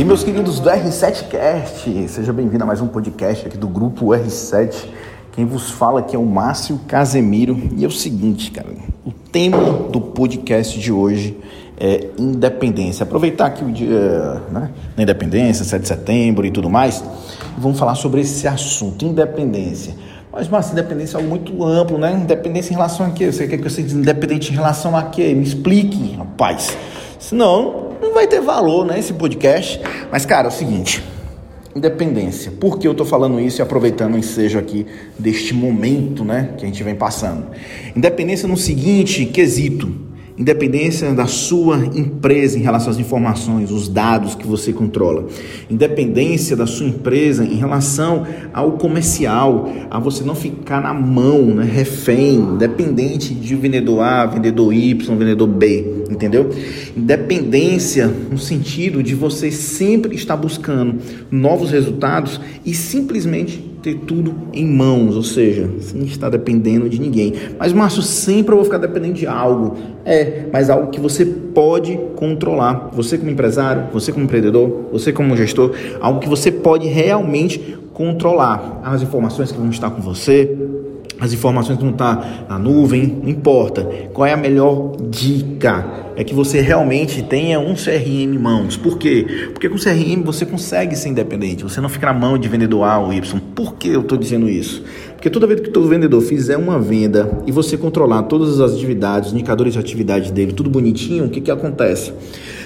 amigos do R7Cast, seja bem-vindo a mais um podcast aqui do grupo R7. Quem vos fala aqui é o Márcio Casemiro e é o seguinte, cara, o tema do podcast de hoje é independência. Aproveitar aqui o dia né, da independência, 7 de setembro e tudo mais, e vamos falar sobre esse assunto, independência. Mas, Márcio, independência é algo muito amplo, né? Independência em relação a quê? Você quer que eu seja independente em relação a quê? Me explique, rapaz. Senão, não vai ter valor, né, esse podcast. Mas, cara, é o seguinte, independência. Por que eu tô falando isso e aproveitando o ensejo aqui deste momento, né, que a gente vem passando? Independência no seguinte quesito, Independência da sua empresa em relação às informações, os dados que você controla. Independência da sua empresa em relação ao comercial, a você não ficar na mão, né, refém, dependente de vendedor A, vendedor Y, vendedor B, entendeu? Independência no sentido de você sempre estar buscando novos resultados e simplesmente ter tudo em mãos, ou seja, sem estar dependendo de ninguém. Mas, Márcio, sempre eu vou ficar dependendo de algo. É, mas algo que você pode controlar. Você como empresário, você como empreendedor, você como gestor, algo que você pode realmente controlar. As informações que vão estar com você, as informações que vão estar na nuvem, não importa. Qual é a melhor dica? É que você realmente tenha um CRM em mãos. Por quê? Porque com CRM você consegue ser independente. Você não fica na mão de vendedor A ou Y. Por que eu estou dizendo isso? Porque toda vez que todo vendedor fizer uma venda e você controlar todas as atividades, indicadores de atividade dele, tudo bonitinho, o que, que acontece?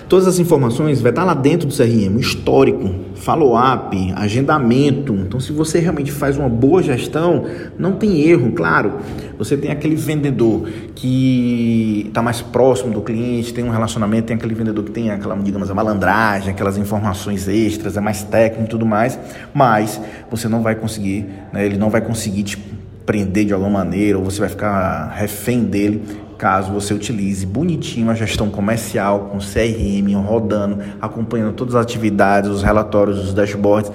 Todas as informações vai estar lá dentro do CRM, histórico, follow-up, agendamento. Então, se você realmente faz uma boa gestão, não tem erro, claro. Você tem aquele vendedor que está mais próximo do cliente, tem um relacionamento, tem aquele vendedor que tem aquela, digamos, a malandragem, aquelas informações extras, é mais técnico e tudo mais, mas você não vai conseguir, né, ele não vai conseguir te prender de alguma maneira, ou você vai ficar refém dele caso você utilize bonitinho a gestão comercial com CRM rodando, acompanhando todas as atividades, os relatórios, os dashboards,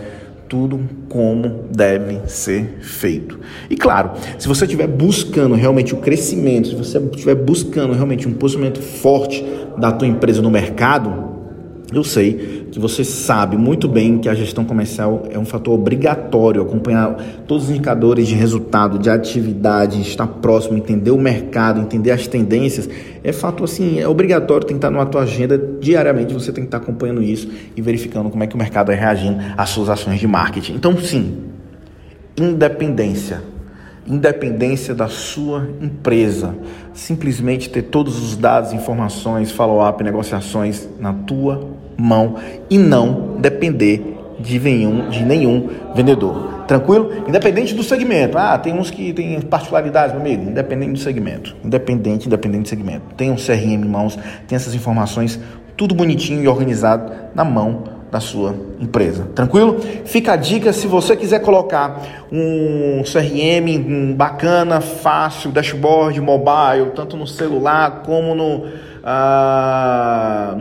tudo como deve ser feito. E claro, se você estiver buscando realmente o crescimento, se você estiver buscando realmente um posicionamento forte da tua empresa no mercado, eu sei que você sabe muito bem que a gestão comercial é um fator obrigatório, acompanhar todos os indicadores de resultado, de atividade, estar próximo, entender o mercado, entender as tendências, é fato assim, é obrigatório, estar na tua agenda diariamente, você tem que estar acompanhando isso e verificando como é que o mercado é reagindo às suas ações de marketing. Então, sim, independência independência da sua empresa. Simplesmente ter todos os dados, informações, follow-up, negociações na tua mão e não depender de nenhum, de nenhum vendedor. Tranquilo? Independente do segmento. Ah, tem uns que têm particularidades, meu amigo. Independente do segmento. Independente, independente do segmento. Tem um CRM em mãos, tem essas informações, tudo bonitinho e organizado na mão da sua empresa. Tranquilo? Fica a dica se você quiser colocar um CRM bacana, fácil, dashboard, mobile, tanto no celular como no, no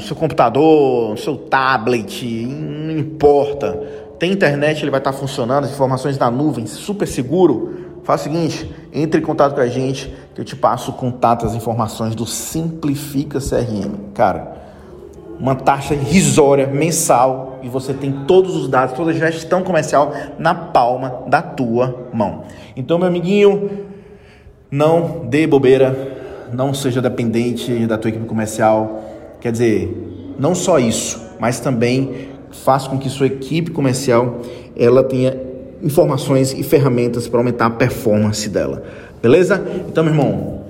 seu computador, seu tablet, não importa. Tem internet, ele vai estar funcionando, as informações na nuvem, super seguro. Faz o seguinte, entre em contato com a gente, que eu te passo o contato, as informações do Simplifica CRM. Cara, uma taxa irrisória mensal e você tem todos os dados, toda a gestão comercial na palma da tua mão. Então, meu amiguinho, não dê bobeira, não seja dependente da tua equipe comercial. Quer dizer, não só isso, mas também faça com que sua equipe comercial ela tenha informações e ferramentas para aumentar a performance dela. Beleza? Então, meu irmão,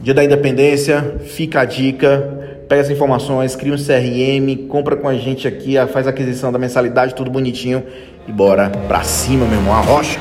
dia da independência, fica a dica pega as informações, cria um CRM, compra com a gente aqui, faz a aquisição da mensalidade, tudo bonitinho e bora pra cima, meu irmão, a rocha.